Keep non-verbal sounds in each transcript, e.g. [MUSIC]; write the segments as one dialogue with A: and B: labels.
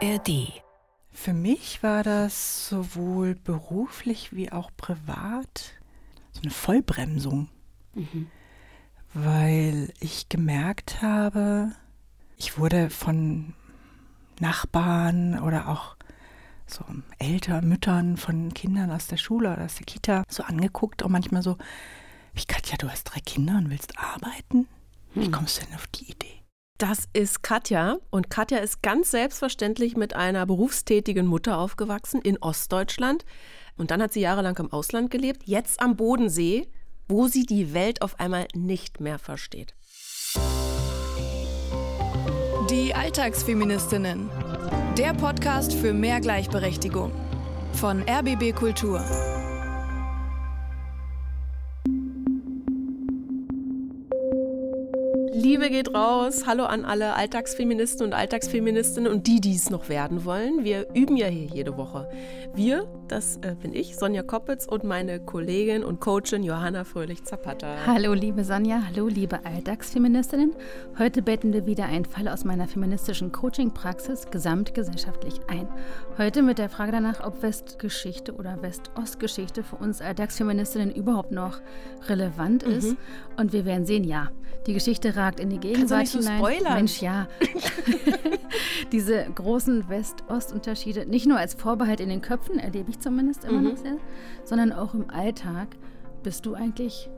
A: ARD.
B: Für mich war das sowohl beruflich wie auch privat so eine Vollbremsung, mhm. weil ich gemerkt habe, ich wurde von Nachbarn oder auch so Eltern, Müttern von Kindern aus der Schule oder aus der Kita so angeguckt und manchmal so, wie Katja, du hast drei Kinder und willst arbeiten? Wie hm. kommst du denn auf die Idee?
C: Das ist Katja und Katja ist ganz selbstverständlich mit einer berufstätigen Mutter aufgewachsen in Ostdeutschland und dann hat sie jahrelang im Ausland gelebt, jetzt am Bodensee, wo sie die Welt auf einmal nicht mehr versteht.
A: Die Alltagsfeministinnen. Der Podcast für mehr Gleichberechtigung von RBB Kultur.
C: Liebe geht raus. Hallo an alle Alltagsfeministen und Alltagsfeministinnen und die, die es noch werden wollen. Wir üben ja hier jede Woche. Wir, das äh, bin ich, Sonja Koppitz und meine Kollegin und Coachin Johanna Fröhlich-Zapata.
D: Hallo, liebe Sonja. Hallo, liebe Alltagsfeministinnen. Heute betten wir wieder einen Fall aus meiner feministischen Coaching-Praxis gesamtgesellschaftlich ein. Heute mit der Frage danach, ob Westgeschichte oder West-Ost-Geschichte für uns Alltagsfeministinnen überhaupt noch relevant ist. Mhm. Und wir werden sehen, ja, die Geschichte gesagt, in die Gegenwart
C: so hinein. Spoilern?
D: Mensch, ja. [LAUGHS] Diese großen West-Ost-Unterschiede, nicht nur als Vorbehalt in den Köpfen, erlebe ich zumindest immer mhm. noch sehr, sondern auch im Alltag. Bist du eigentlich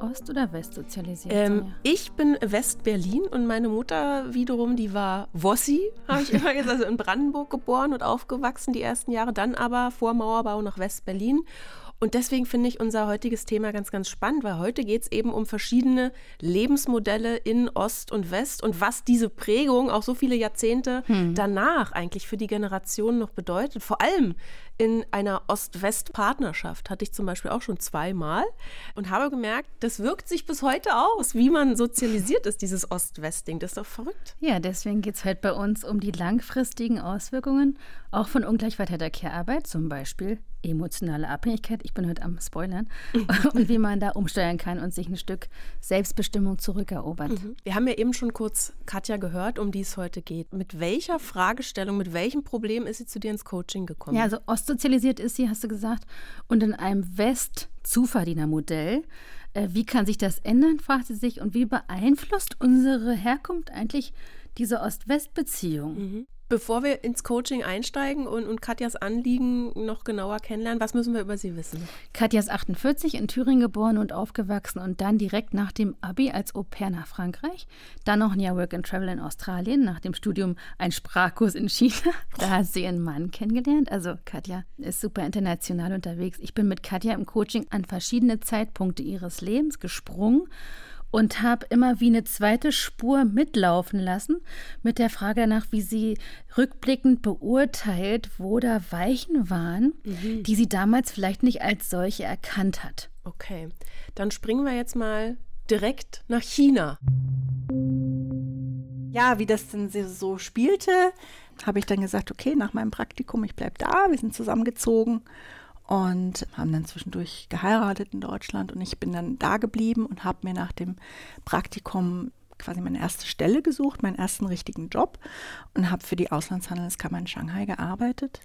D: Ost- oder West sozialisiert?
C: Ähm, ich bin West-Berlin und meine Mutter wiederum, die war Wossi, habe ich immer gesagt, also in Brandenburg geboren und aufgewachsen die ersten Jahre, dann aber vor Mauerbau nach West-Berlin. Und deswegen finde ich unser heutiges Thema ganz, ganz spannend, weil heute geht es eben um verschiedene Lebensmodelle in Ost und West und was diese Prägung auch so viele Jahrzehnte hm. danach eigentlich für die Generation noch bedeutet. Vor allem in einer Ost-West-Partnerschaft hatte ich zum Beispiel auch schon zweimal und habe gemerkt, das wirkt sich bis heute aus, wie man sozialisiert ist, dieses Ost-West-Ding. Das ist doch verrückt.
D: Ja, deswegen geht es heute bei uns um die langfristigen Auswirkungen auch von ungleichverteilter Care-Arbeit, zum Beispiel emotionale Abhängigkeit. Ich bin heute am Spoilern. [LAUGHS] und wie man da umsteuern kann und sich ein Stück Selbstbestimmung zurückerobert. Mhm.
C: Wir haben ja eben schon kurz Katja gehört, um die es heute geht. Mit welcher Fragestellung, mit welchem Problem ist sie zu dir ins Coaching gekommen?
D: Ja, also ostsozialisiert ist sie, hast du gesagt, und in einem West-Zuverdienermodell. Äh, wie kann sich das ändern, fragt sie sich, und wie beeinflusst unsere Herkunft eigentlich diese Ost-West-Beziehung? Mhm.
C: Bevor wir ins Coaching einsteigen und, und Katjas Anliegen noch genauer kennenlernen, was müssen wir über sie wissen?
D: Katja ist 48, in Thüringen geboren und aufgewachsen und dann direkt nach dem Abi als Au pair nach Frankreich. Dann noch ein Jahr Work and Travel in Australien, nach dem Studium ein Sprachkurs in China. [LAUGHS] Da hat sie ihren Mann kennengelernt. Also Katja ist super international unterwegs. Ich bin mit Katja im Coaching an verschiedene Zeitpunkte ihres Lebens gesprungen und habe immer wie eine zweite Spur mitlaufen lassen mit der Frage danach, wie sie rückblickend beurteilt, wo da Weichen waren, mhm. die sie damals vielleicht nicht als solche erkannt hat.
C: Okay, dann springen wir jetzt mal direkt nach China.
B: Ja, wie das denn so spielte, habe ich dann gesagt, okay, nach meinem Praktikum, ich bleibe da, wir sind zusammengezogen und haben dann zwischendurch geheiratet in Deutschland und ich bin dann da geblieben und habe mir nach dem Praktikum quasi meine erste Stelle gesucht, meinen ersten richtigen Job und habe für die Auslandshandelskammer in Shanghai gearbeitet.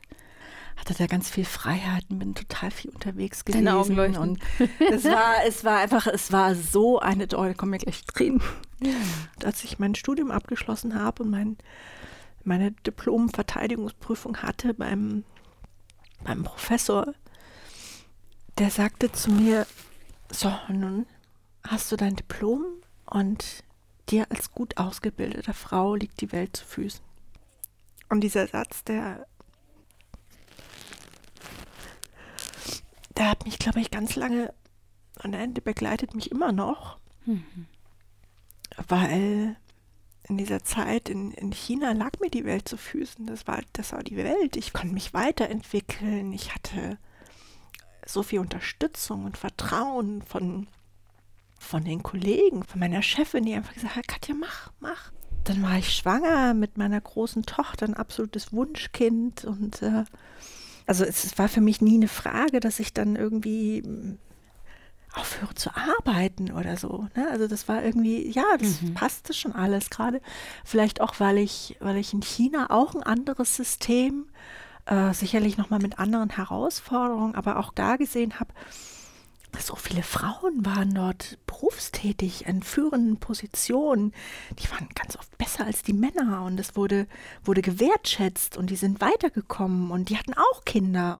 B: Hatte da ganz viel Freiheiten, bin total viel unterwegs gewesen und es war, es war einfach, es war so eine tolle, da kommen wir gleich drin. Und als ich mein Studium abgeschlossen habe und mein, meine Diplom-Verteidigungsprüfung hatte beim, beim Professor, der sagte zu mir, so, nun hast du dein Diplom und dir als gut ausgebildete Frau liegt die Welt zu Füßen. Und dieser Satz, der, der hat mich, glaube ich, ganz lange an der Ende begleitet mich immer noch, mhm. weil in dieser Zeit in, in China lag mir die Welt zu Füßen. Das war, das war die Welt. Ich konnte mich weiterentwickeln. Ich hatte so viel Unterstützung und Vertrauen von, von den Kollegen, von meiner Chefin, die einfach gesagt hat, Katja, mach, mach. Dann war ich schwanger mit meiner großen Tochter, ein absolutes Wunschkind. Und äh, also es war für mich nie eine Frage, dass ich dann irgendwie mm, aufhöre zu arbeiten oder so. Ne? Also das war irgendwie, ja, das mhm. passte schon alles. Gerade vielleicht auch, weil ich, weil ich in China auch ein anderes System, äh, sicherlich nochmal mit anderen Herausforderungen, aber auch da gesehen habe, so viele Frauen waren dort berufstätig in führenden Positionen. Die waren ganz oft besser als die Männer und es wurde, wurde gewertschätzt und die sind weitergekommen und die hatten auch Kinder.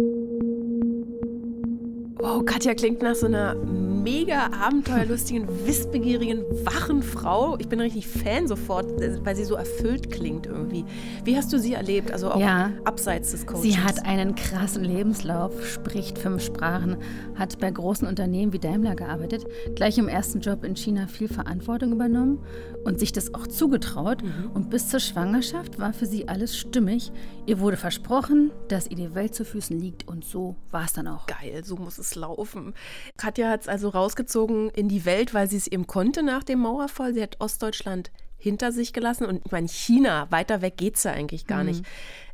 C: Wow, Katja klingt nach so einer mega abenteuerlustigen, wissbegierigen, wachen Frau. Ich bin richtig Fan sofort, weil sie so erfüllt klingt irgendwie. Wie hast du sie erlebt? Also auch ja, abseits des Coachings.
D: Sie hat einen krassen Lebenslauf, spricht fünf Sprachen, hat bei großen Unternehmen wie Daimler gearbeitet, gleich im ersten Job in China viel Verantwortung übernommen und sich das auch zugetraut. Mhm. Und bis zur Schwangerschaft war für sie alles stimmig. Ihr wurde versprochen, dass ihr die Welt zu Füßen liegt und so war es dann auch.
C: Geil, so muss es laufen. Katja hat es also rausgezogen in die Welt, weil sie es eben konnte nach dem Mauerfall. Sie hat Ostdeutschland hinter sich gelassen und ich meine, China, weiter weg geht es ja eigentlich gar mhm. nicht.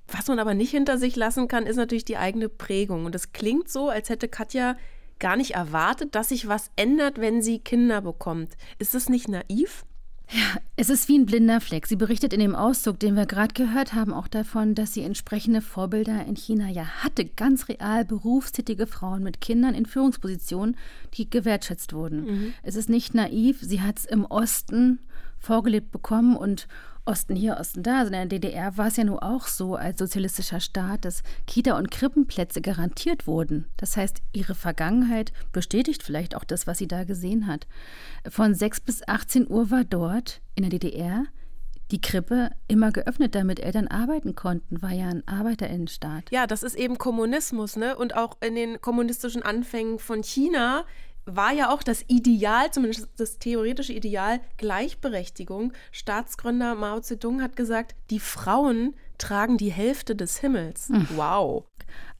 C: Was man aber nicht hinter sich lassen kann, ist natürlich die eigene Prägung. Und es klingt so, als hätte Katja gar nicht erwartet, dass sich was ändert, wenn sie Kinder bekommt. Ist das nicht naiv?
D: Ja, es ist wie ein blinder Fleck. Sie berichtet in dem Auszug, den wir gerade gehört haben, auch davon, dass sie entsprechende Vorbilder in China ja hatte. Ganz real berufstätige Frauen mit Kindern in Führungspositionen, die gewertschätzt wurden. Mhm. Es ist nicht naiv. Sie hat es im Osten vorgelebt bekommen und Osten hier, Osten da. Also in der DDR war es ja nur auch so als sozialistischer Staat, dass Kita- und Krippenplätze garantiert wurden. Das heißt, ihre Vergangenheit bestätigt vielleicht auch das, was sie da gesehen hat. Von 6 bis 18 Uhr war dort in der DDR die Krippe immer geöffnet, damit Eltern arbeiten konnten, war ja ein Arbeiterinnenstaat.
C: Ja, das ist eben Kommunismus, ne? Und auch in den kommunistischen Anfängen von China war ja auch das Ideal, zumindest das theoretische Ideal, Gleichberechtigung. Staatsgründer Mao Zedong hat gesagt, die Frauen tragen die Hälfte des Himmels. Mhm. Wow.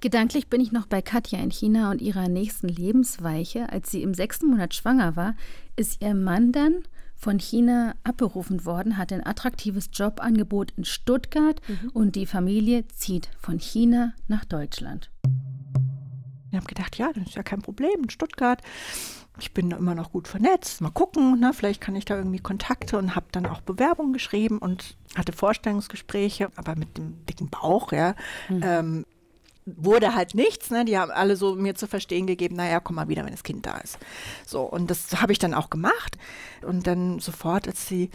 D: Gedanklich bin ich noch bei Katja in China und ihrer nächsten Lebensweiche. Als sie im sechsten Monat schwanger war, ist ihr Mann dann von China abberufen worden, hat ein attraktives Jobangebot in Stuttgart mhm. und die Familie zieht von China nach Deutschland.
B: Ich habe gedacht, ja, das ist ja kein Problem in Stuttgart. Ich bin immer noch gut vernetzt. Mal gucken, ne? vielleicht kann ich da irgendwie Kontakte und habe dann auch Bewerbungen geschrieben und hatte Vorstellungsgespräche, aber mit dem dicken Bauch, ja. Mhm. Ähm, wurde halt nichts. Ne? Die haben alle so mir zu verstehen gegeben, naja, komm mal wieder, wenn das Kind da ist. So, und das habe ich dann auch gemacht. Und dann sofort, als die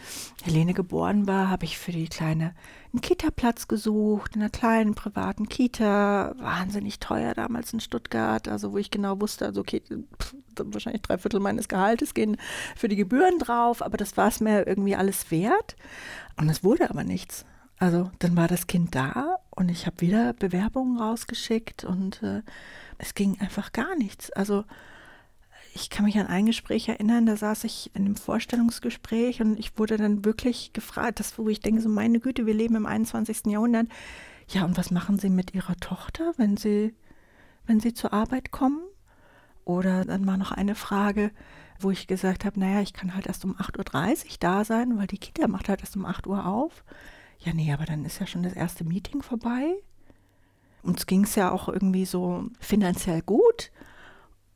B: Helene geboren war, habe ich für die Kleine einen Kita-Platz gesucht, in einer kleinen privaten Kita. Wahnsinnig teuer damals in Stuttgart, also wo ich genau wusste, also okay, pff, wahrscheinlich drei Viertel meines Gehaltes gehen für die Gebühren drauf, aber das war es mir irgendwie alles wert. Und es wurde aber nichts. Also dann war das Kind da und ich habe wieder Bewerbungen rausgeschickt und äh, es ging einfach gar nichts. Also ich kann mich an ein Gespräch erinnern, da saß ich in einem Vorstellungsgespräch und ich wurde dann wirklich gefragt, das, wo ich denke, so meine Güte, wir leben im 21. Jahrhundert. Ja, und was machen Sie mit Ihrer Tochter, wenn Sie, wenn Sie zur Arbeit kommen? Oder dann war noch eine Frage, wo ich gesagt habe, naja, ich kann halt erst um 8.30 Uhr da sein, weil die Kita macht halt erst um 8 Uhr auf ja, nee, aber dann ist ja schon das erste Meeting vorbei. Uns ging es ja auch irgendwie so finanziell gut.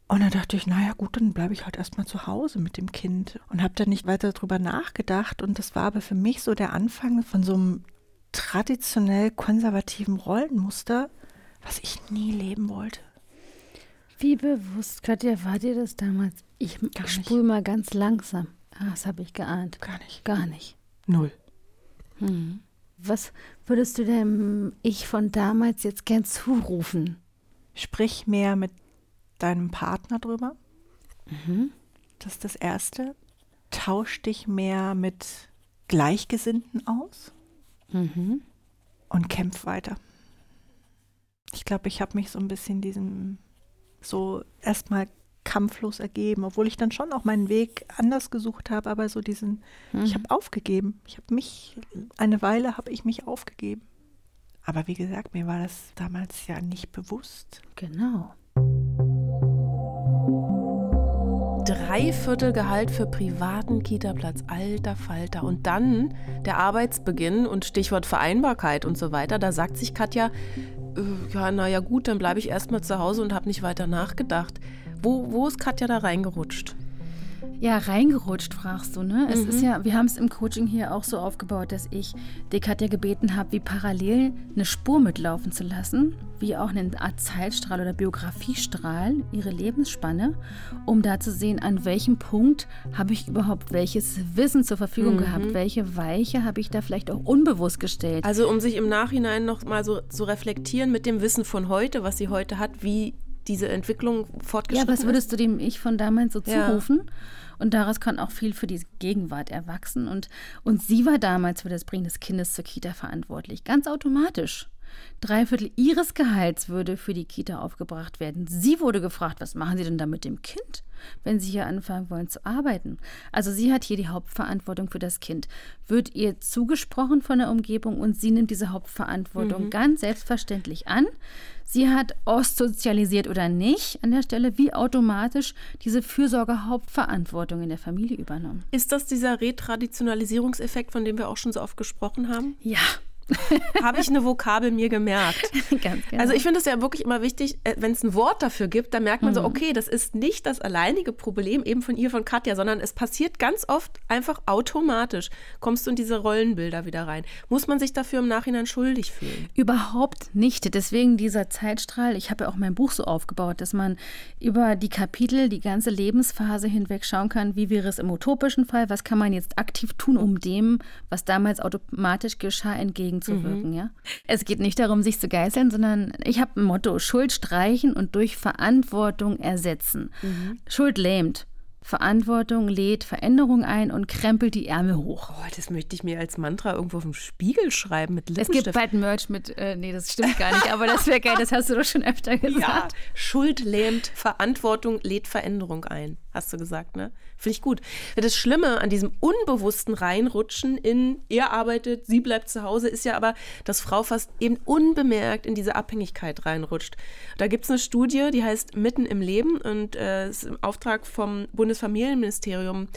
B: Und dann dachte ich, naja gut, dann bleibe ich halt erstmal zu Hause mit dem Kind und habe dann nicht weiter darüber nachgedacht. Und das war aber für mich so der Anfang von so einem traditionell konservativen Rollenmuster, was ich nie leben wollte.
D: Wie bewusst, Katja, war dir das damals? Ich spule mal ganz langsam. Ah, das habe ich geahnt.
B: Gar nicht.
D: Gar nicht.
B: Null.
D: Hm. Was würdest du dem Ich von damals jetzt gern zurufen?
B: Sprich mehr mit deinem Partner drüber. Mhm. Das ist das Erste. Tausch dich mehr mit Gleichgesinnten aus mhm. und kämpf weiter. Ich glaube, ich habe mich so ein bisschen diesem so erstmal kampflos ergeben, obwohl ich dann schon auch meinen Weg anders gesucht habe, aber so diesen, mhm. ich habe aufgegeben. Ich habe mich, eine Weile habe ich mich aufgegeben. Aber wie gesagt, mir war das damals ja nicht bewusst.
D: Genau.
C: Dreiviertel Gehalt für privaten Kita-Platz, alter Falter. Und dann der Arbeitsbeginn und Stichwort Vereinbarkeit und so weiter. Da sagt sich Katja, äh, ja, naja gut, dann bleibe ich erstmal zu Hause und habe nicht weiter nachgedacht. Wo, wo ist Katja da reingerutscht?
D: Ja, reingerutscht, fragst du, ne? Es mhm. ist ja, wir haben es im Coaching hier auch so aufgebaut, dass ich die Katja gebeten habe, wie parallel eine Spur mitlaufen zu lassen, wie auch eine Art Zeitstrahl oder Biografiestrahl, ihre Lebensspanne, um da zu sehen, an welchem Punkt habe ich überhaupt welches Wissen zur Verfügung mhm. gehabt, welche Weiche habe ich da vielleicht auch unbewusst gestellt.
C: Also um sich im Nachhinein noch mal so zu reflektieren mit dem Wissen von heute, was sie heute hat, wie diese Entwicklung fortgeschritten
D: Ja, was würdest du dem Ich von damals so zurufen? Ja. Und daraus kann auch viel für die Gegenwart erwachsen. Und, und sie war damals für das Bringen des Kindes zur Kita verantwortlich, ganz automatisch. Drei Viertel ihres Gehalts würde für die Kita aufgebracht werden. Sie wurde gefragt, was machen Sie denn da mit dem Kind, wenn Sie hier anfangen wollen zu arbeiten? Also sie hat hier die Hauptverantwortung für das Kind. Wird ihr zugesprochen von der Umgebung und sie nimmt diese Hauptverantwortung mhm. ganz selbstverständlich an sie hat ostsozialisiert oder nicht an der Stelle wie automatisch diese Fürsorgehauptverantwortung in der Familie übernommen.
C: Ist das dieser Retraditionalisierungseffekt, von dem wir auch schon so oft gesprochen haben?
D: Ja, [LAUGHS]
C: habe ich eine Vokabel mir gemerkt. [LAUGHS]
D: Ganz genau.
C: Also ich finde es ja wirklich immer wichtig, äh, wenn es ein Wort dafür gibt, dann merkt man mhm. so, okay, das ist nicht das alleinige Problem eben von ihr, von Katja, sondern es passiert ganz oft einfach automatisch. Kommst du in diese Rollenbilder wieder rein. Muss man sich dafür im Nachhinein schuldig fühlen?
D: Überhaupt nicht. Deswegen dieser Zeitstrahl, ich habe ja auch mein Buch so aufgebaut, dass man über die Kapitel, die ganze Lebensphase hinweg schauen kann, wie wäre es im utopischen Fall, was kann man jetzt aktiv tun, um dem, was damals automatisch geschah, entgegen entgegenzuwirken. Mhm. Ja? Es geht nicht darum, sich zu geißeln, sondern ich habe ein Motto: Schuld streichen und durch Verantwortung ersetzen. Mhm. Schuld lähmt. Verantwortung lädt Veränderung ein und krempelt die Ärmel hoch.
C: Oh, das möchte ich mir als Mantra irgendwo auf dem Spiegel schreiben mit
D: Lippenstift. Es gibt bald Merch mit, äh, nee, das stimmt gar nicht, aber das wäre geil, das hast du doch schon öfter [LAUGHS] gesagt. Ja,
C: Schuld lähmt, Verantwortung lädt Veränderung ein, hast du gesagt, ne? Finde ich gut. Das Schlimme an diesem unbewussten Reinrutschen in, er arbeitet, sie bleibt zu Hause, ist ja aber, dass Frau fast eben unbemerkt in diese Abhängigkeit reinrutscht. Da gibt es eine Studie, die heißt Mitten im Leben und äh, ist im Auftrag vom Bundesfamilienministerium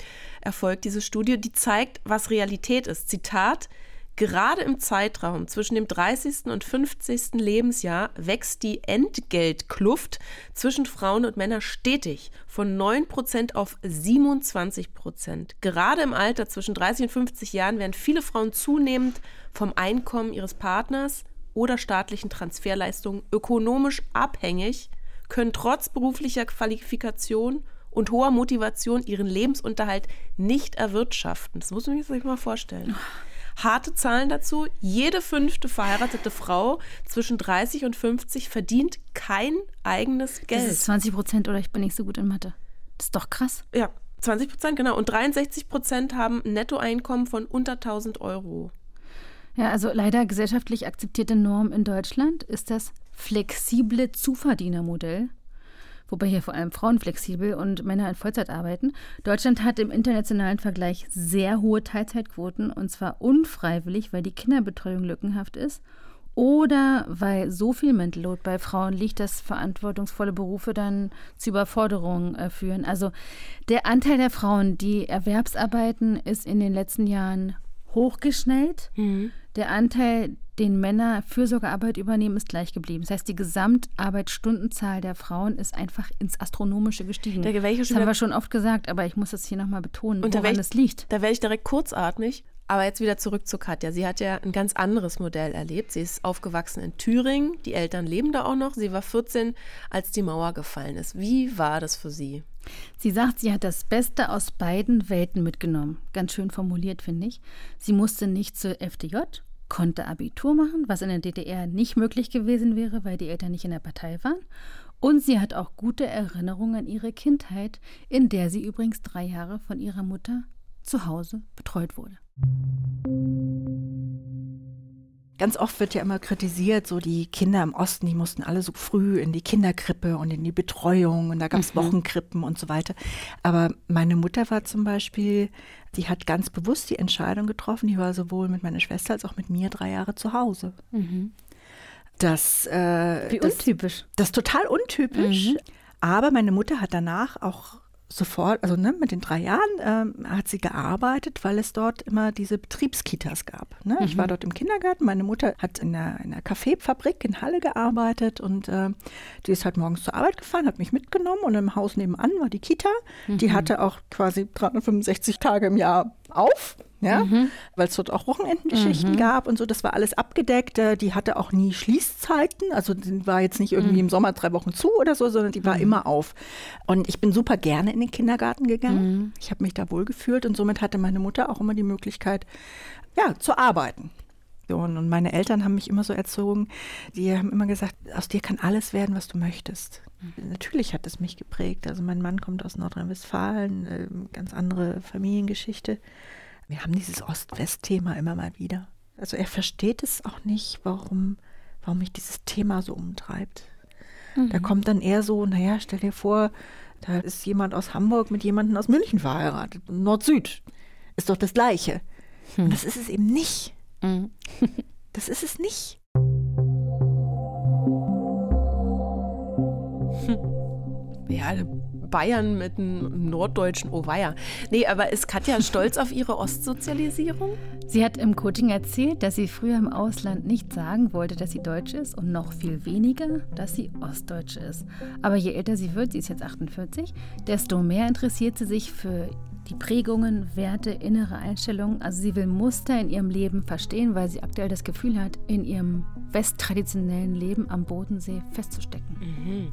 C: erfolgt, diese Studie, die zeigt, was Realität ist. Zitat, Gerade im Zeitraum zwischen dem 30. und 50. Lebensjahr wächst die Entgeltkluft zwischen Frauen und Männern stetig von 9% auf 27%. Gerade im Alter zwischen 30 und 50 Jahren werden viele Frauen zunehmend vom Einkommen ihres Partners oder staatlichen Transferleistungen ökonomisch abhängig, können trotz beruflicher Qualifikation und hoher Motivation ihren Lebensunterhalt nicht erwirtschaften. Das muss man sich mal vorstellen. Harte Zahlen dazu. Jede fünfte verheiratete Frau zwischen 30 und 50 verdient kein eigenes Geld. Das
D: ist 20 Prozent oder ich bin nicht so gut in Mathe. Das ist doch krass.
C: Ja, 20 Prozent, genau. Und 63 Prozent haben ein Nettoeinkommen von unter 1000 Euro.
D: Ja, also leider gesellschaftlich akzeptierte Norm in Deutschland ist das flexible Zuverdienermodell wobei hier vor allem Frauen flexibel und Männer in Vollzeit arbeiten. Deutschland hat im internationalen Vergleich sehr hohe Teilzeitquoten und zwar unfreiwillig, weil die Kinderbetreuung lückenhaft ist oder weil so viel Mental Load bei Frauen liegt, dass verantwortungsvolle Berufe dann zu Überforderungen äh, führen. Also der Anteil der Frauen, die Erwerbsarbeiten, ist in den letzten Jahren hochgeschnellt. Mhm. Der Anteil, den Männer Fürsorgearbeit übernehmen, ist gleich geblieben. Das heißt, die Gesamtarbeitsstundenzahl der Frauen ist einfach ins Astronomische gestiegen. Da das haben wir schon oft gesagt, aber ich muss das hier nochmal betonen,
C: Und
D: woran es liegt.
C: Da werde ich direkt kurzatmig. Aber jetzt wieder zurück zu Katja. Sie hat ja ein ganz anderes Modell erlebt. Sie ist aufgewachsen in Thüringen. Die Eltern leben da auch noch. Sie war 14, als die Mauer gefallen ist. Wie war das für sie?
D: Sie sagt, sie hat das Beste aus beiden Welten mitgenommen. Ganz schön formuliert, finde ich. Sie musste nicht zur FDJ, konnte Abitur machen, was in der DDR nicht möglich gewesen wäre, weil die Eltern nicht in der Partei waren. Und sie hat auch gute Erinnerungen an ihre Kindheit, in der sie übrigens drei Jahre von ihrer Mutter zu Hause betreut wurde.
B: Ganz oft wird ja immer kritisiert, so die Kinder im Osten, die mussten alle so früh in die Kinderkrippe und in die Betreuung und da gab es mhm. Wochenkrippen und so weiter. Aber meine Mutter war zum Beispiel, die hat ganz bewusst die Entscheidung getroffen, die war sowohl mit meiner Schwester als auch mit mir drei Jahre zu Hause. Mhm. Das,
D: äh, Wie untypisch.
B: Das ist total untypisch. Mhm. Aber meine Mutter hat danach auch sofort, also ne, mit den drei Jahren ähm, hat sie gearbeitet, weil es dort immer diese Betriebskitas gab. Ne? Ich war dort im Kindergarten, meine Mutter hat in einer, in einer Kaffeefabrik in Halle gearbeitet und äh, die ist halt morgens zur Arbeit gefahren, hat mich mitgenommen und im Haus nebenan war die Kita. Die hatte auch quasi 365 Tage im Jahr auf ja, weil es dort auch Wochenendgeschichten gab und so. Das war alles abgedeckt. Äh, Die hatte auch nie Schließzeiten. Also die war jetzt nicht irgendwie im Sommer drei Wochen zu oder so, sondern die war immer auf. Und ich bin super gerne in den Kindergarten gegangen. Ich habe mich da wohl gefühlt und somit hatte meine Mutter auch immer die Möglichkeit, ja, zu arbeiten. Und meine Eltern haben mich immer so erzogen, die haben immer gesagt, aus dir kann alles werden, was du möchtest. Natürlich hat es mich geprägt. Also mein Mann kommt aus Nordrhein-Westfalen, äh, ganz andere Familiengeschichte. Wir haben dieses Ost-West-Thema immer mal wieder. Also er versteht es auch nicht, warum, warum mich dieses Thema so umtreibt. Da kommt dann eher so, naja, stell dir vor, da ist jemand aus Hamburg mit jemandem aus München verheiratet. Nord-Süd. Ist doch das Gleiche. Und das ist es eben nicht. [LAUGHS] Das ist es nicht.
C: Ja, Bayern mit einem norddeutschen Oweia. Nee, aber ist Katja stolz auf ihre Ostsozialisierung?
D: Sie hat im Coaching erzählt, dass sie früher im Ausland nicht sagen wollte, dass sie Deutsch ist und noch viel weniger, dass sie Ostdeutsche ist. Aber je älter sie wird, sie ist jetzt 48, desto mehr interessiert sie sich für die Prägungen, Werte, innere Einstellungen. Also sie will Muster in ihrem Leben verstehen, weil sie aktuell das Gefühl hat, in ihrem westtraditionellen Leben am Bodensee festzustecken.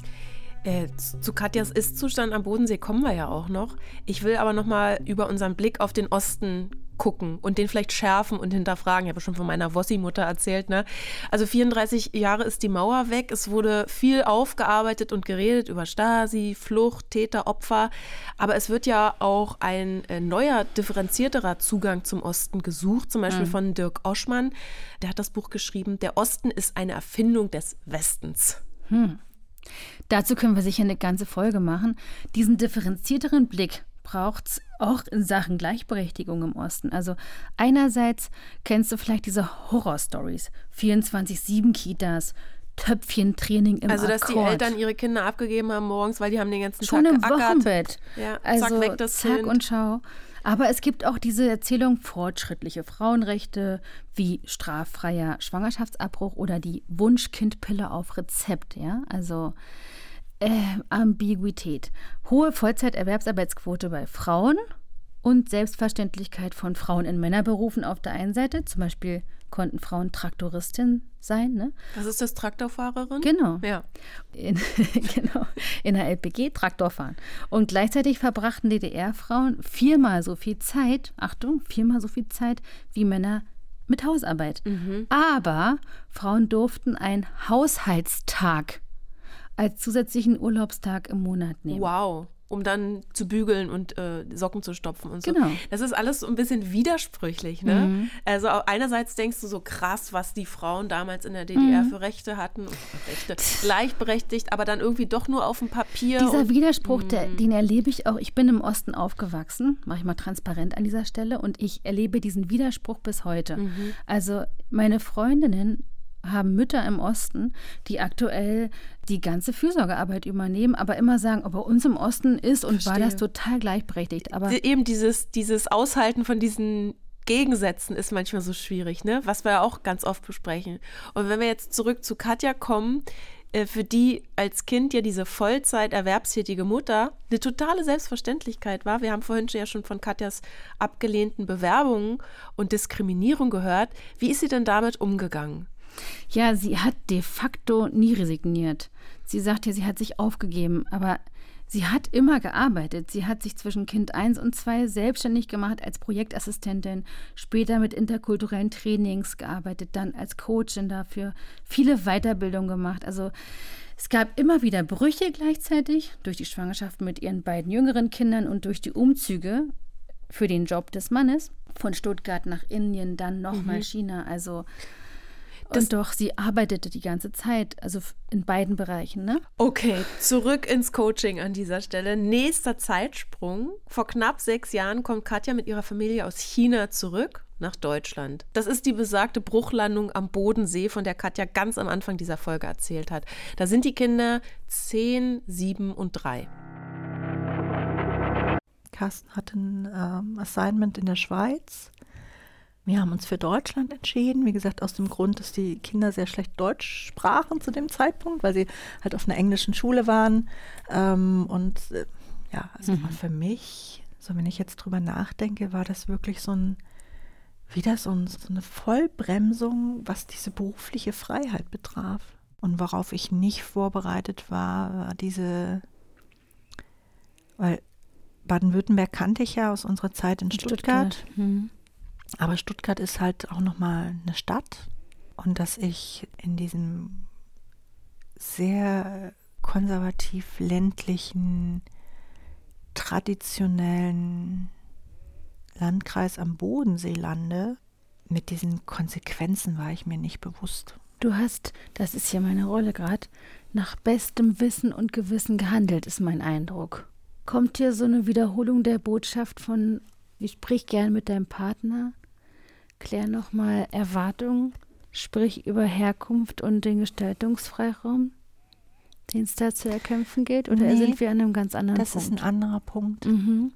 C: Äh, zu Katjas Ist-Zustand am Bodensee kommen wir ja auch noch. Ich will aber noch mal über unseren Blick auf den Osten gucken und den vielleicht schärfen und hinterfragen. Ich habe schon von meiner Wossi-Mutter erzählt. Ne? Also 34 Jahre ist die Mauer weg. Es wurde viel aufgearbeitet und geredet über Stasi, Flucht, Täter, Opfer. Aber es wird ja auch ein äh, neuer, differenzierterer Zugang zum Osten gesucht. Zum Beispiel von Dirk Oschmann. Der hat das Buch geschrieben. Der Osten ist eine Erfindung des Westens.
D: Dazu können wir sicher eine ganze Folge machen. Diesen differenzierteren Blick braucht es auch in Sachen Gleichberechtigung im Osten. Also einerseits kennst du vielleicht diese Horrorstories, 24-7-Kitas, Töpfchentraining im
C: Also, dass die
D: Akkord.
C: Eltern ihre Kinder abgegeben haben morgens, weil die haben den ganzen
D: Schon
C: Tag
D: im
C: geackert.
D: Wochenbett.
C: Ja, zack,
D: also
C: weg das
D: zack
C: Kind.
D: und schau. Aber es gibt auch diese Erzählung fortschrittliche Frauenrechte wie straffreier Schwangerschaftsabbruch oder die Wunschkindpille auf Rezept, ja? Also äh, Ambiguität. Hohe Vollzeiterwerbsarbeitsquote bei Frauen und Selbstverständlichkeit von Frauen in Männerberufen auf der einen Seite. Zum Beispiel konnten Frauen Traktoristin sein, ne?
C: Was ist das, Traktorfahrerin?
D: Genau.
C: Ja.
D: in, [LAUGHS] genau, in der LPG Traktor fahren. Und gleichzeitig verbrachten DDR-Frauen viermal so viel Zeit, Achtung, viermal so viel Zeit wie Männer mit Hausarbeit. Aber Frauen durften einen Haushaltstag als zusätzlichen Urlaubstag im Monat nehmen.
C: Wow. Um dann zu bügeln und äh, Socken zu stopfen und so.
D: Genau.
C: Das ist alles so ein bisschen widersprüchlich, ne? Also au- einerseits denkst du so krass, was die Frauen damals in der DDR für Rechte hatten, Rechte, gleichberechtigt, aber dann irgendwie doch nur auf dem Papier.
D: Dieser Widerspruch, der, den erlebe ich auch. Ich bin im Osten aufgewachsen, mache ich mal transparent an dieser Stelle, und ich erlebe diesen Widerspruch bis heute. Also meine Freundinnen haben Mütter im Osten, die aktuell die ganze Fürsorgearbeit übernehmen, aber immer sagen, oh, bei uns im Osten ist und war das
C: Verstehe.
D: total gleichberechtigt. Aber
C: eben dieses, dieses Aushalten von diesen Gegensätzen ist manchmal so schwierig, ne? Was wir ja auch ganz oft besprechen. Und wenn wir jetzt zurück zu Katja kommen, äh, für die als Kind ja diese Vollzeit erwerbstätige Mutter eine totale Selbstverständlichkeit war. Wir haben vorhin ja schon von Katjas abgelehnten Bewerbungen und Diskriminierung gehört. Wie ist sie denn damit umgegangen?
D: Ja, sie hat de facto nie resigniert. Sie sagt ja, sie hat sich aufgegeben, aber sie hat immer gearbeitet. Sie hat sich zwischen Kind 1 und 2 selbstständig gemacht als Projektassistentin, später mit interkulturellen Trainings gearbeitet, dann als Coachin dafür, viele Weiterbildungen gemacht. Also es gab immer wieder Brüche gleichzeitig durch die Schwangerschaft mit ihren beiden jüngeren Kindern und durch die Umzüge für den Job des Mannes von Stuttgart nach Indien, dann nochmal China. Also und doch, sie arbeitete die ganze Zeit, also in beiden Bereichen, ne?
C: Okay, zurück ins Coaching an dieser Stelle. Nächster Zeitsprung. Vor knapp sechs Jahren kommt Katja mit ihrer Familie aus China zurück nach Deutschland. Das ist die besagte Bruchlandung am Bodensee, von der Katja ganz am Anfang dieser Folge erzählt hat. Da sind die Kinder 10, 7 und 3.
B: Carsten hatte ein ähm, Assignment in der Schweiz. Wir haben uns für Deutschland entschieden. Wie gesagt, aus dem Grund, dass die Kinder sehr schlecht Deutsch sprachen zu dem Zeitpunkt, weil sie halt auf einer englischen Schule waren. Ähm, und äh, ja, also mhm. für mich, so wenn ich jetzt drüber nachdenke, war das wirklich so ein, wieder so, ein, so eine Vollbremsung, was diese berufliche Freiheit betraf. Und worauf ich nicht vorbereitet war, war diese, weil Baden-Württemberg kannte ich ja aus unserer Zeit in Stuttgart. Stuttgart. Hm. Aber Stuttgart ist halt auch nochmal eine Stadt. Und dass ich in diesem sehr konservativ ländlichen, traditionellen Landkreis am Bodensee lande, mit diesen Konsequenzen war ich mir nicht bewusst.
D: Du hast, das ist ja meine Rolle gerade, nach bestem Wissen und Gewissen gehandelt, ist mein Eindruck. Kommt hier so eine Wiederholung der Botschaft von, ich sprich gern mit deinem Partner, klär nochmal Erwartungen, sprich über Herkunft und den Gestaltungsfreiraum, den es da zu erkämpfen gilt? Oder nee, sind wir an einem ganz anderen
B: das
D: Punkt?
B: Das ist ein anderer Punkt. Mhm.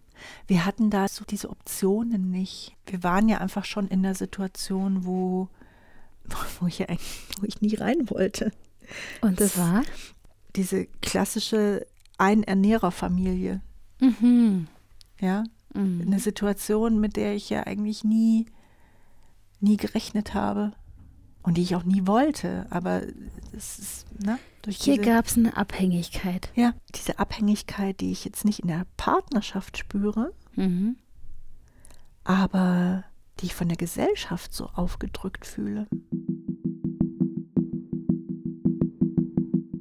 B: Wir hatten da so diese Optionen nicht. Wir waren ja einfach schon in der Situation, wo [LAUGHS] wo ich ja wo ich nie rein wollte.
D: Und das war
B: diese klassische Einernährerfamilie. Mhm. Ja, mhm. eine Situation, mit der ich ja eigentlich nie, nie gerechnet habe und die ich auch nie wollte. Aber es ist, ne,
D: durch Hier gab es eine Abhängigkeit.
B: Ja, diese Abhängigkeit, die ich jetzt nicht in der Partnerschaft spüre, mhm. aber die ich von der Gesellschaft so aufgedrückt fühle.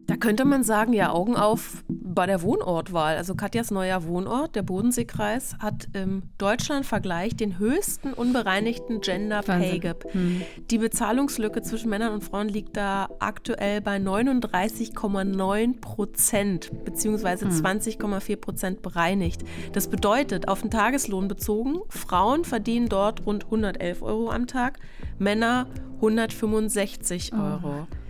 C: Da könnte man sagen, ja, Augen auf bei der Wohnortwahl. Also Katjas neuer Wohnort, der Bodenseekreis, hat im Deutschlandvergleich den höchsten unbereinigten Gender Pay Gap. Hm. Die Bezahlungslücke zwischen Männern und Frauen liegt da aktuell bei 39,9 Prozent beziehungsweise hm. 20,4 Prozent bereinigt. Das bedeutet, auf den Tageslohn bezogen, Frauen verdienen dort rund 111 Euro am Tag, Männer 165 Euro. Oh.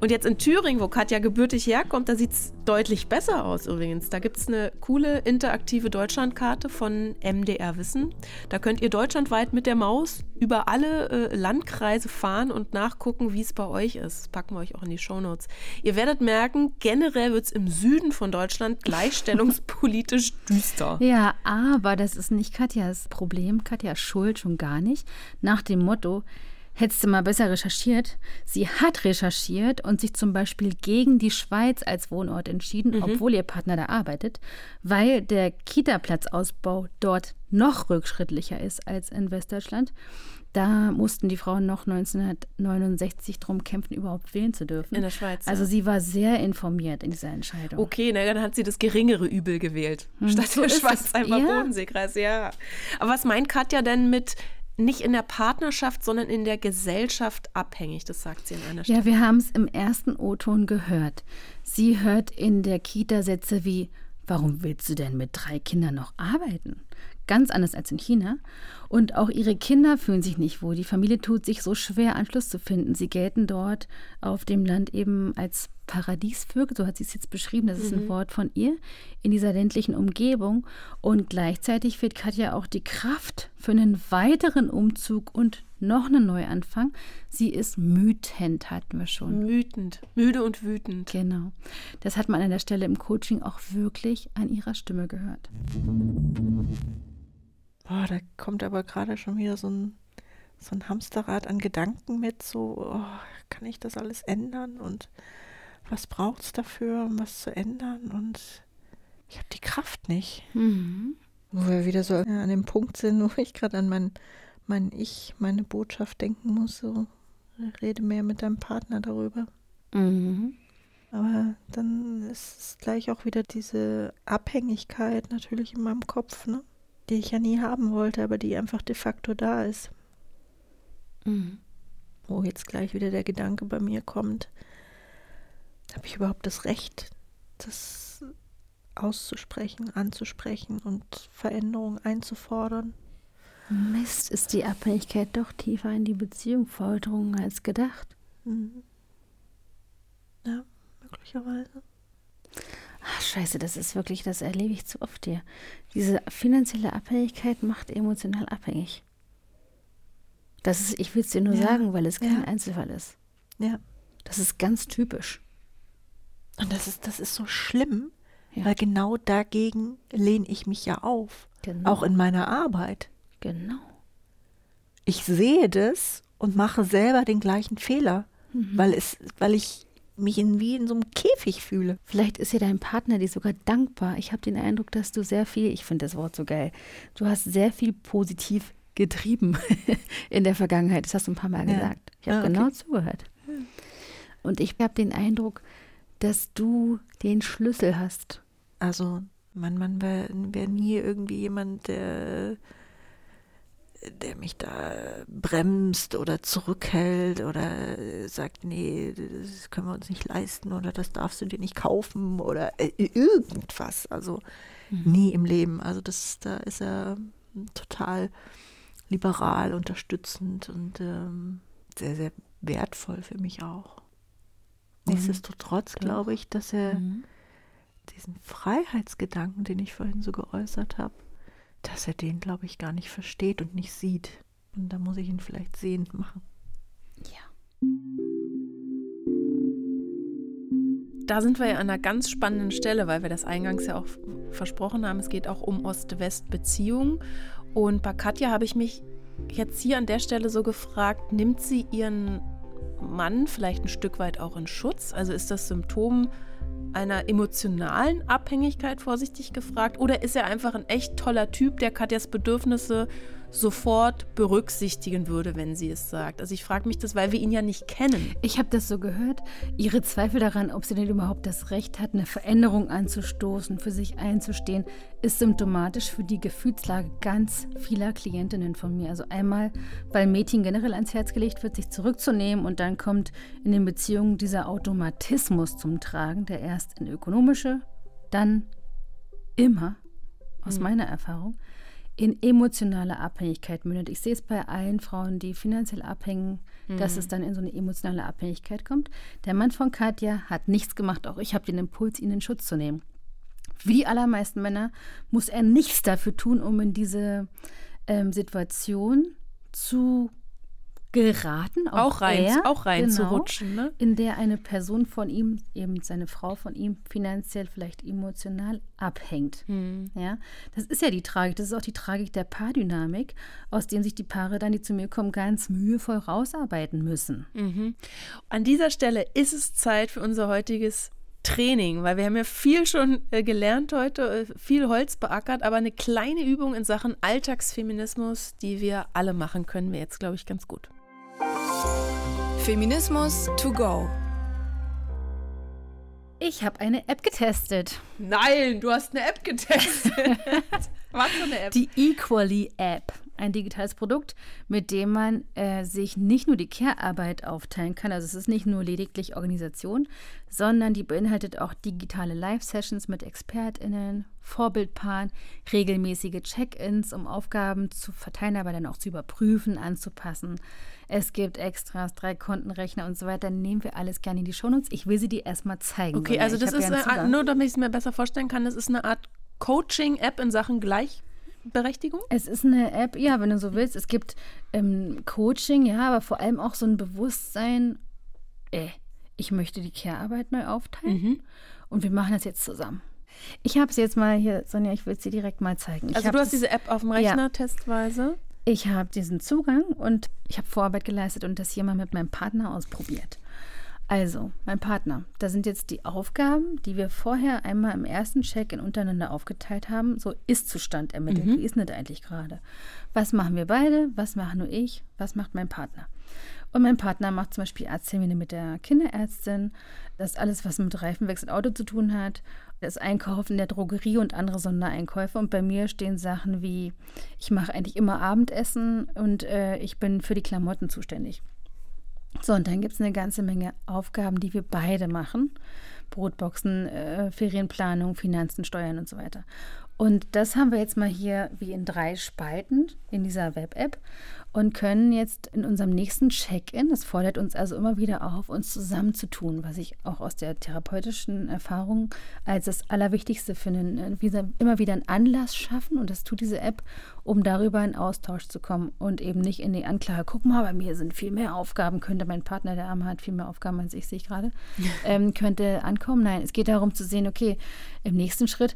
C: Und jetzt in Thüringen, wo Katja gebürtig herkommt, da sieht es deutlich besser aus übrigens. Da gibt es eine coole interaktive Deutschlandkarte von MDR Wissen. Da könnt ihr deutschlandweit mit der Maus über alle äh, Landkreise fahren und nachgucken, wie es bei euch ist. Packen wir euch auch in die Shownotes. Ihr werdet merken, generell wird es im Süden von Deutschland gleichstellungspolitisch [LAUGHS] düster.
D: Ja, aber das ist nicht Katjas Problem, Katjas Schuld schon gar nicht. Nach dem Motto, Hättest du mal besser recherchiert? Sie hat recherchiert und sich zum Beispiel gegen die Schweiz als Wohnort entschieden, mhm. obwohl ihr Partner da arbeitet, weil der Kita-Platzausbau dort noch rückschrittlicher ist als in Westdeutschland. Da mussten die Frauen noch 1969 drum kämpfen, überhaupt wählen zu dürfen.
C: In der Schweiz.
D: Also sie war sehr informiert in dieser Entscheidung.
C: Okay, na, dann hat sie das geringere Übel gewählt. Hm, statt so der Schweiz einfach ja. Bodenseekreis, ja. Aber was meint Katja denn mit nicht in der Partnerschaft, sondern in der Gesellschaft abhängig. Das sagt sie in einer
D: Stelle. Ja, wir haben es im ersten O-Ton gehört. Sie hört in der Kita Sätze wie, warum willst du denn mit drei Kindern noch arbeiten? Ganz anders als in China. Und auch ihre Kinder fühlen sich nicht wohl. Die Familie tut sich so schwer, Anschluss zu finden. Sie gelten dort auf dem Land eben als Paradiesvögel, so hat sie es jetzt beschrieben, das ist ein mhm. Wort von ihr, in dieser ländlichen Umgebung. Und gleichzeitig fehlt Katja auch die Kraft für einen weiteren Umzug und noch einen Neuanfang. Sie ist mütend, hatten wir schon.
C: Wütend, müde und wütend.
D: Genau. Das hat man an der Stelle im Coaching auch wirklich an ihrer Stimme gehört.
B: Boah, da kommt aber gerade schon wieder so ein, so ein Hamsterrad an Gedanken mit, so, oh, kann ich das alles ändern und was braucht es dafür, um was zu ändern und ich habe die Kraft nicht. Mhm. Wo wir wieder so an dem Punkt sind, [LAUGHS] wo ich gerade an mein, mein Ich, meine Botschaft denken muss, so rede mehr mit deinem Partner darüber. Mhm. Aber dann ist es gleich auch wieder diese Abhängigkeit natürlich in meinem Kopf, ne? Die ich ja nie haben wollte, aber die einfach de facto da ist. Mhm. Wo jetzt gleich wieder der Gedanke bei mir kommt, habe ich überhaupt das Recht, das auszusprechen, anzusprechen und Veränderungen einzufordern?
D: Mist, ist die Abhängigkeit doch tiefer in die Beziehung vordrungen als gedacht. Mhm.
B: Ja, möglicherweise.
D: Ach, scheiße, das ist wirklich, das erlebe ich zu oft hier. Diese finanzielle Abhängigkeit macht emotional abhängig. Das ist, ich will es dir nur
B: Ja,
D: sagen, weil es kein
B: ja.
D: Einzelfall ist.
B: Ja.
D: Das ist ganz typisch.
B: Und das ist, das ist so schlimm,
D: Ja.
B: weil genau dagegen lehne ich mich ja auf.
D: Genau.
B: Auch in meiner Arbeit.
D: Genau.
B: Ich sehe das und mache selber den gleichen Fehler, weil, es, weil ich mich in, wie in so einem Käfig fühle.
D: Vielleicht ist ja dein Partner dir sogar dankbar. Ich habe den Eindruck, dass du sehr viel, ich finde das Wort so geil, du hast sehr viel positiv getrieben [LAUGHS] in der Vergangenheit. Das hast du ein paar Mal
B: Ja.
D: gesagt. Ich habe
B: Ah, okay.
D: genau zugehört. Und ich habe den Eindruck, dass du den Schlüssel hast.
B: Also, mein Mann wäre wär nie irgendwie jemand, der, der mich da bremst oder zurückhält oder sagt, nee, das können wir uns nicht leisten oder das darfst du dir nicht kaufen oder äh, irgendwas. Also nie im Leben. Also das, da ist er total liberal, unterstützend und ähm, sehr, sehr wertvoll für mich auch. Nichtsdestotrotz glaube ich, dass er diesen Freiheitsgedanken, den ich vorhin so geäußert habe, dass er den, glaube ich, gar nicht versteht und nicht sieht. Und da muss ich ihn vielleicht sehend machen.
D: Ja.
C: Da sind wir ja an einer ganz spannenden Stelle, weil wir das eingangs ja auch versprochen haben. Es geht auch um Ost-West-Beziehungen. Und bei Katja habe ich mich jetzt hier an der Stelle so gefragt, nimmt sie ihren Mann vielleicht ein Stück weit auch in Schutz? Also ist das Symptom einer emotionalen Abhängigkeit vorsichtig gefragt? Oder ist er einfach ein echt toller Typ, der Katjas Bedürfnisse sofort berücksichtigen würde, wenn sie es sagt? Also ich frage mich das, weil wir ihn ja nicht kennen.
D: Ich habe das so gehört. Ihre Zweifel daran, ob sie denn überhaupt das Recht hat, eine Veränderung anzustoßen, für sich einzustehen, ist symptomatisch für die Gefühlslage ganz vieler Klientinnen von mir. Also einmal, weil Mädchen generell ans Herz gelegt wird, sich zurückzunehmen und dann kommt in den Beziehungen dieser Automatismus zum Tragen, der erst in ökonomische, dann immer, aus meiner Erfahrung, in emotionale Abhängigkeit mündet. Ich sehe es bei allen Frauen, die finanziell abhängen, dass es dann in so eine emotionale Abhängigkeit kommt. Der Mann von Katja hat nichts gemacht, auch ich habe den Impuls, ihn in Schutz zu nehmen. Wie die allermeisten Männer muss er nichts dafür tun, um in diese ähm, Situation zu geraten.
C: Auch rein,
D: er,
C: auch rein zu
D: genau,
C: rutschen, ne?
D: In der eine Person von ihm, eben seine Frau von ihm, finanziell vielleicht emotional abhängt.
C: Hm.
D: Ja, das ist ja die Tragik. Das ist auch die Tragik der Paardynamik, aus dem sich die Paare dann, die zu mir kommen, ganz mühevoll rausarbeiten müssen.
C: An dieser Stelle ist es Zeit für unser heutiges Training, weil wir haben ja viel schon äh, gelernt heute, äh, viel Holz beackert, aber eine kleine Übung in Sachen Alltagsfeminismus, die wir alle machen können, wäre jetzt, glaube ich, ganz gut.
A: Feminismus to go.
D: Ich habe eine App getestet.
C: Nein, du hast eine App getestet. [LAUGHS] Was für eine App?
D: Die Equally App. Ein digitales Produkt, mit dem man äh, sich nicht nur die Care-Arbeit aufteilen kann. Also es ist nicht nur lediglich Organisation, sondern die beinhaltet auch digitale Live-Sessions mit ExpertInnen, Vorbildpaaren, regelmäßige Check-ins, um Aufgaben zu verteilen, aber dann auch zu überprüfen, anzupassen. Es gibt Extras, drei Kontenrechner und so weiter. Nehmen wir alles gerne in die Shownotes. Ich will sie dir erstmal zeigen.
C: Okay, also das ist
D: ja
C: eine Art, nur damit ich es mir besser vorstellen kann, das ist eine Art Coaching-App in Sachen Gleichberechtigung?
D: Es ist eine App, ja, wenn du so willst. Es gibt ähm, Coaching, ja, aber vor allem auch so ein Bewusstsein, äh, ich möchte die Care-Arbeit neu aufteilen
C: Mhm.
D: und wir machen das jetzt zusammen. Ich habe es jetzt mal hier, Sonja, ich will es dir direkt mal zeigen. Ich
C: Also du hast
D: das-
C: diese App auf dem Rechner testweise.
D: Ich habe diesen Zugang und ich habe Vorarbeit geleistet und das hier mal mit meinem Partner ausprobiert. Also, mein Partner, da sind jetzt die Aufgaben, die wir vorher einmal im ersten Check-in untereinander aufgeteilt haben, so Ist-Zustand ermittelt. Wie ist denn das eigentlich gerade? Was machen wir beide? Was mache nur ich? Was macht mein Partner? Und mein Partner macht zum Beispiel Arzttermine mit der Kinderärztin. Das ist alles, was mit Reifenwechsel Auto zu tun hat. Das Einkaufen in der Drogerie und andere Sondereinkäufe. Und bei mir stehen Sachen wie, ich mache eigentlich immer Abendessen und äh, ich bin für die Klamotten zuständig. So, und dann gibt es eine ganze Menge Aufgaben, die wir beide machen. Brotboxen, äh, Ferienplanung, Finanzen, Steuern und so weiter. Und das haben wir jetzt mal hier wie in drei Spalten in dieser Web-App und können jetzt in unserem nächsten Check-in, das fordert uns also immer wieder auf, uns zusammenzutun, was ich auch aus der therapeutischen Erfahrung als das Allerwichtigste finde, immer wieder einen Anlass schaffen und das tut diese App, um darüber in Austausch zu kommen und eben nicht in die Anklage, guck mal, bei mir sind viel mehr Aufgaben, könnte mein Partner, der Arme hat viel mehr Aufgaben als ich, sehe ich gerade, [LAUGHS] ähm, könnte ankommen. Nein, es geht darum zu sehen, okay, im nächsten Schritt,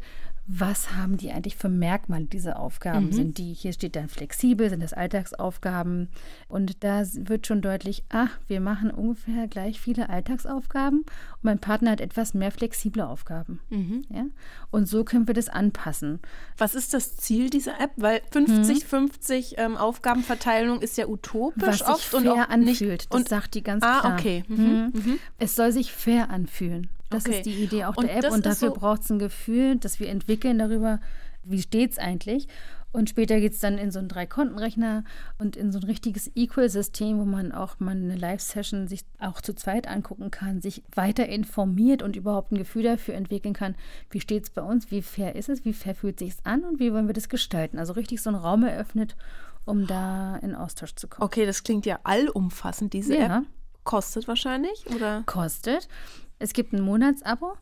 D: was haben die eigentlich für Merkmale, diese Aufgaben? Mhm. Sind die, hier steht dann flexibel, sind das Alltagsaufgaben? Und da wird schon deutlich, ach, wir machen ungefähr gleich viele Alltagsaufgaben und mein Partner hat etwas mehr flexible Aufgaben. Mhm. Ja? Und so können wir das anpassen.
C: Was ist das Ziel dieser App? Weil 50-50 mhm. ähm, Aufgabenverteilung ist ja utopisch
D: Was
C: oft
D: sich fair und auch anfühlt, nicht, das sagt die ganz ah, klar.
C: okay.
D: Mhm. mhm. mhm. Es soll sich fair anfühlen. Das okay. ist die Idee auch und der App und dafür so braucht es ein Gefühl, dass wir entwickeln darüber, wie steht es eigentlich. Und später geht es dann in so einen Drei-Konten-Rechner und in so ein richtiges Equal-System, wo man auch mal eine Live-Session sich auch zu zweit angucken kann, sich weiter informiert und überhaupt ein Gefühl dafür entwickeln kann, wie steht es bei uns, wie fair ist es, wie fair fühlt sich an und wie wollen wir das gestalten. Also richtig so einen Raum eröffnet, um da in Austausch zu kommen.
C: Okay, das klingt ja allumfassend, diese ja. App. Kostet wahrscheinlich, oder?
D: Kostet. Es gibt ein Monatsabo,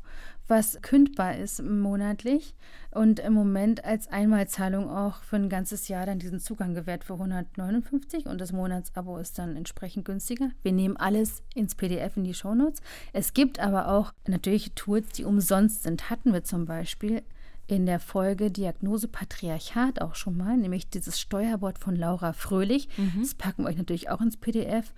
D: was kündbar ist monatlich und im Moment als Einmalzahlung auch für ein ganzes Jahr dann diesen Zugang gewährt für 159 und das Monatsabo ist dann entsprechend günstiger. Wir nehmen alles ins PDF in die Shownotes. Es gibt aber auch natürlich Tools, die umsonst sind. Hatten wir zum Beispiel in der Folge Diagnose Patriarchat auch schon mal, nämlich dieses Steuerbord von Laura Fröhlich. Mhm. Das packen wir euch natürlich auch ins PDF.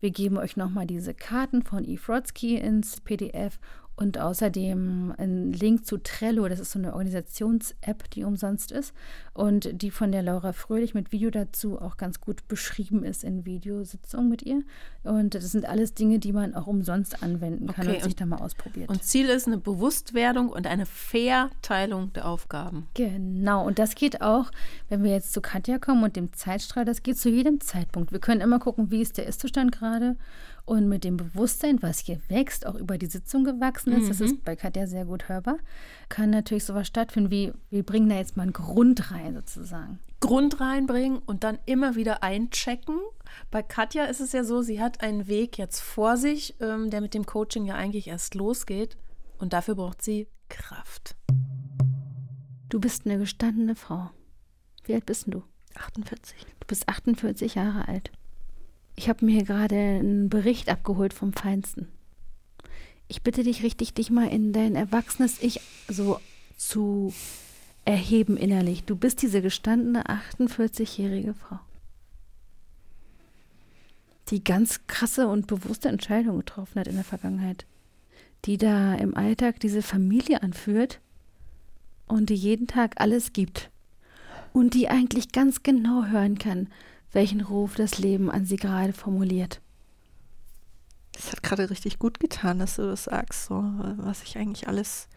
D: Wir geben euch nochmal diese Karten von Eve Rodsky ins PDF und außerdem ein Link zu Trello, das ist so eine Organisations-App, die umsonst ist und die von der Laura Fröhlich mit Video dazu auch ganz gut beschrieben ist in Videositzungen mit ihr. Und das sind alles Dinge, die man auch umsonst anwenden kann okay, und, und sich da mal ausprobiert.
C: Und Ziel ist eine Bewusstwerdung und eine Verteilung der Aufgaben.
D: Genau, und das geht auch, wenn wir jetzt zu Katja kommen und dem Zeitstrahl, das geht zu jedem Zeitpunkt. Wir können immer gucken, wie ist der Ist-Zustand gerade und mit dem Bewusstsein, was hier wächst, auch über die Sitzung gewachsen ist, mhm. das ist bei Katja sehr gut hörbar, kann natürlich sowas stattfinden wie, wir bringen da jetzt mal einen Grund rein sozusagen.
C: Grund reinbringen und dann immer wieder einchecken. Bei Katja ist es ja so, sie hat einen Weg jetzt vor sich, ähm, der mit dem Coaching ja eigentlich erst losgeht. Und dafür braucht sie Kraft.
D: Du bist eine gestandene Frau. Wie alt bist du?
B: 48.
D: Du bist 48 Jahre alt. Ich habe mir gerade einen Bericht abgeholt vom Feinsten. Ich bitte dich richtig, dich mal in dein erwachsenes Ich so zu erheben innerlich. Du bist diese gestandene 48-jährige Frau, die ganz krasse und bewusste Entscheidungen getroffen hat in der Vergangenheit, die da im Alltag diese Familie anführt und die jeden Tag alles gibt und die eigentlich ganz genau hören kann, welchen Ruf das Leben an sie gerade formuliert.
B: Es hat gerade richtig gut getan, dass du das sagst, so was ich eigentlich alles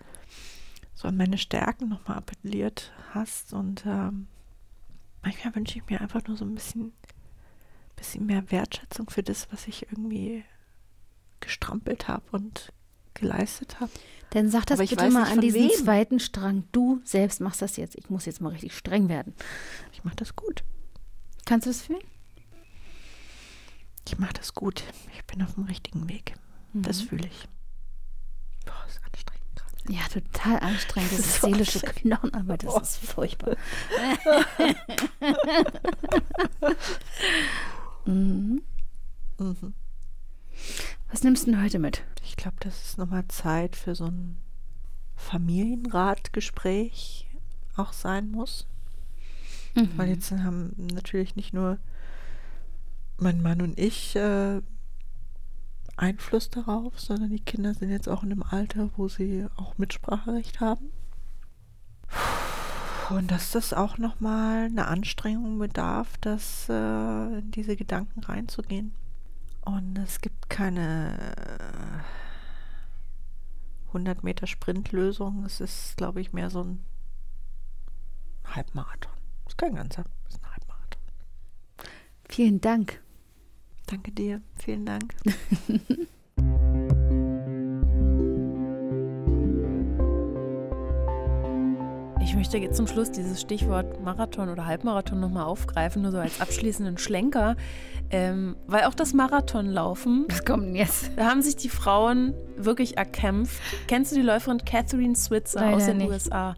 B: so an meine Stärken nochmal appelliert hast. Und ähm, manchmal wünsche ich mir einfach nur so ein bisschen, bisschen mehr Wertschätzung für das, was ich irgendwie gestrampelt habe und geleistet habe.
D: Dann sag das bitte mal an diesen wem. zweiten Strang. Du selbst machst das jetzt. Ich muss jetzt mal richtig streng werden.
B: Ich mache das gut.
D: Kannst du das fühlen?
B: Ich mache das gut. Ich bin auf dem richtigen Weg. Mhm. Das fühle ich.
D: Boah, ist anstrengend gerade. Ja, total anstrengend. Das, das ist seelische Knochenarbeit. Das Boah. ist furchtbar. [LAUGHS] mhm. Mhm. Was nimmst du denn heute mit?
B: Ich glaube, das ist nochmal Zeit für so ein Familienratgespräch auch sein muss. Mhm. Weil jetzt haben natürlich nicht nur mein Mann und ich äh, Einfluss darauf, sondern die Kinder sind jetzt auch in einem Alter, wo sie auch Mitspracherecht haben. Und dass das auch nochmal eine Anstrengung bedarf, das äh, in diese Gedanken reinzugehen. Und es gibt keine 100 Meter Sprintlösung. Es ist, glaube ich, mehr so ein Halbmarathon ist kein ganzer, ist ein Halbmarathon.
D: Vielen Dank.
B: Danke dir. Vielen Dank. [LAUGHS]
C: möchte jetzt zum Schluss dieses Stichwort Marathon oder Halbmarathon nochmal aufgreifen, nur so als abschließenden Schlenker. Ähm, weil auch das Marathonlaufen. [LAUGHS]
D: Was kommt denn jetzt?
C: Da haben sich die Frauen wirklich erkämpft. Kennst du die Läuferin Catherine Switzer
D: Leider
C: aus den
D: nicht.
C: USA?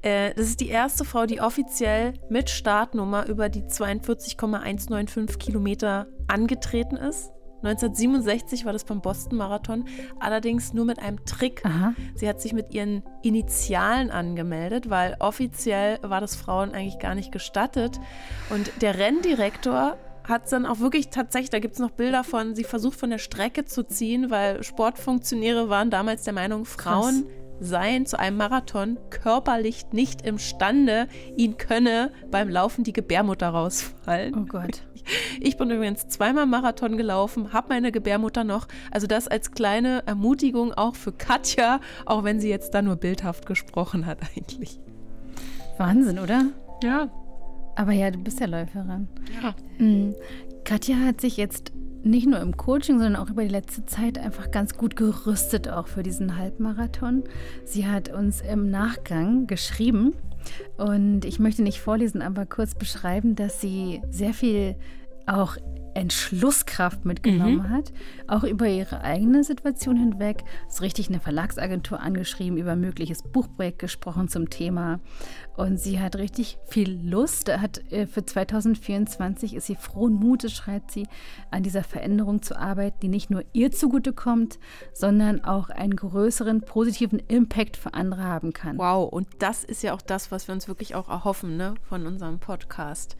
C: Äh, das ist die erste Frau, die offiziell mit Startnummer über die 42,195 Kilometer angetreten ist. 1967 war das beim Boston Marathon, allerdings nur mit einem Trick.
D: Aha.
C: Sie hat sich mit ihren Initialen angemeldet, weil offiziell war das Frauen eigentlich gar nicht gestattet. Und der Renndirektor hat es dann auch wirklich tatsächlich, da gibt es noch Bilder von, sie versucht von der Strecke zu ziehen, weil Sportfunktionäre waren damals der Meinung, Frauen seien zu einem Marathon körperlich nicht imstande, ihnen könne beim Laufen die Gebärmutter rausfallen.
D: Oh Gott.
C: Ich bin übrigens zweimal Marathon gelaufen, habe meine Gebärmutter noch. Also das als kleine Ermutigung auch für Katja, auch wenn sie jetzt da nur bildhaft gesprochen hat eigentlich.
D: Wahnsinn, oder?
C: Ja.
D: Aber ja, du bist ja Läuferin.
C: Ja.
D: Mhm. Katja hat sich jetzt nicht nur im Coaching, sondern auch über die letzte Zeit einfach ganz gut gerüstet, auch für diesen Halbmarathon. Sie hat uns im Nachgang geschrieben und ich möchte nicht vorlesen, aber kurz beschreiben, dass sie sehr viel auch Entschlusskraft mitgenommen hat, auch über ihre eigene Situation hinweg, so richtig eine Verlagsagentur angeschrieben, über ein mögliches Buchprojekt gesprochen zum Thema. Und sie hat richtig viel Lust, hat äh, für 2024 ist sie frohen Mutes, schreibt sie, an dieser Veränderung zu arbeiten, die nicht nur ihr zugutekommt, sondern auch einen größeren positiven Impact für andere haben kann.
C: Wow, und das ist ja auch das, was wir uns wirklich auch erhoffen ne, von unserem Podcast.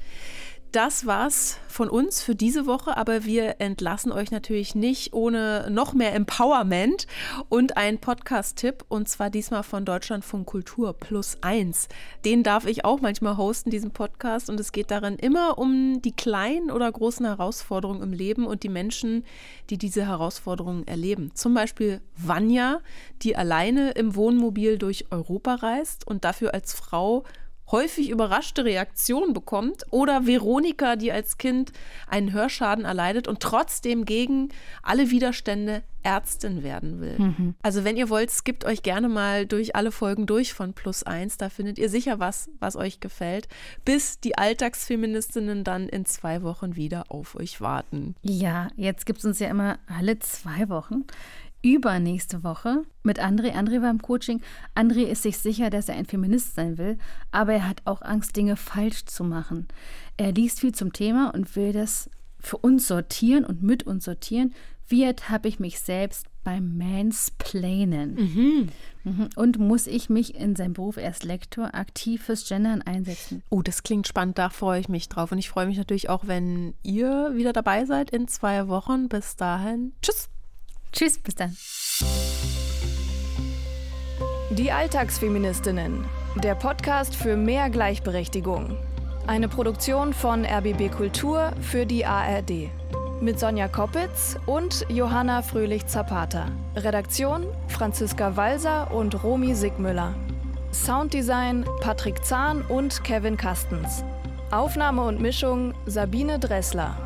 C: Das war's von uns für diese Woche, aber wir entlassen euch natürlich nicht ohne noch mehr Empowerment und einen Podcast-Tipp und zwar diesmal von Deutschlandfunk Kultur plus eins. Den darf ich auch manchmal hosten, diesen Podcast, und es geht darin immer um die kleinen oder großen Herausforderungen im Leben und die Menschen, die diese Herausforderungen erleben. Zum Beispiel Vanya, die alleine im Wohnmobil durch Europa reist und dafür als Frau häufig überraschte Reaktionen bekommt oder Veronika, die als Kind einen Hörschaden erleidet und trotzdem gegen alle Widerstände Ärztin werden will. Also wenn ihr wollt, skippt euch gerne mal durch alle Folgen durch von Plus eins. Da findet ihr sicher was, was euch gefällt, bis die Alltagsfeministinnen dann in zwei Wochen wieder auf euch warten.
D: Ja, jetzt gibt es uns ja immer alle zwei Wochen. Übernächste Woche mit André. André war im Coaching. André ist sich sicher, dass er ein Feminist sein will, aber er hat auch Angst, Dinge falsch zu machen. Er liest viel zum Thema und will das für uns sortieren und mit uns sortieren. Wie ertappe ich mich selbst beim Mansplainen? Mhm. Und muss ich mich in seinem Beruf als Lektor aktiv fürs Gendern einsetzen?
C: Oh, das klingt spannend, da freue ich mich drauf. Und ich freue mich natürlich auch, wenn ihr wieder dabei seid in zwei Wochen. Bis dahin, tschüss.
D: Tschüss, bis dann.
A: Die Alltagsfeministinnen. Der Podcast für mehr Gleichberechtigung. Eine Produktion von RBB Kultur für die ARD. Mit Sonja Koppitz und Johanna Fröhlich-Zapata. Redaktion Franziska Walser und Romy Sigmüller. Sounddesign Patrick Zahn und Kevin Kastens. Aufnahme und Mischung Sabine Dressler.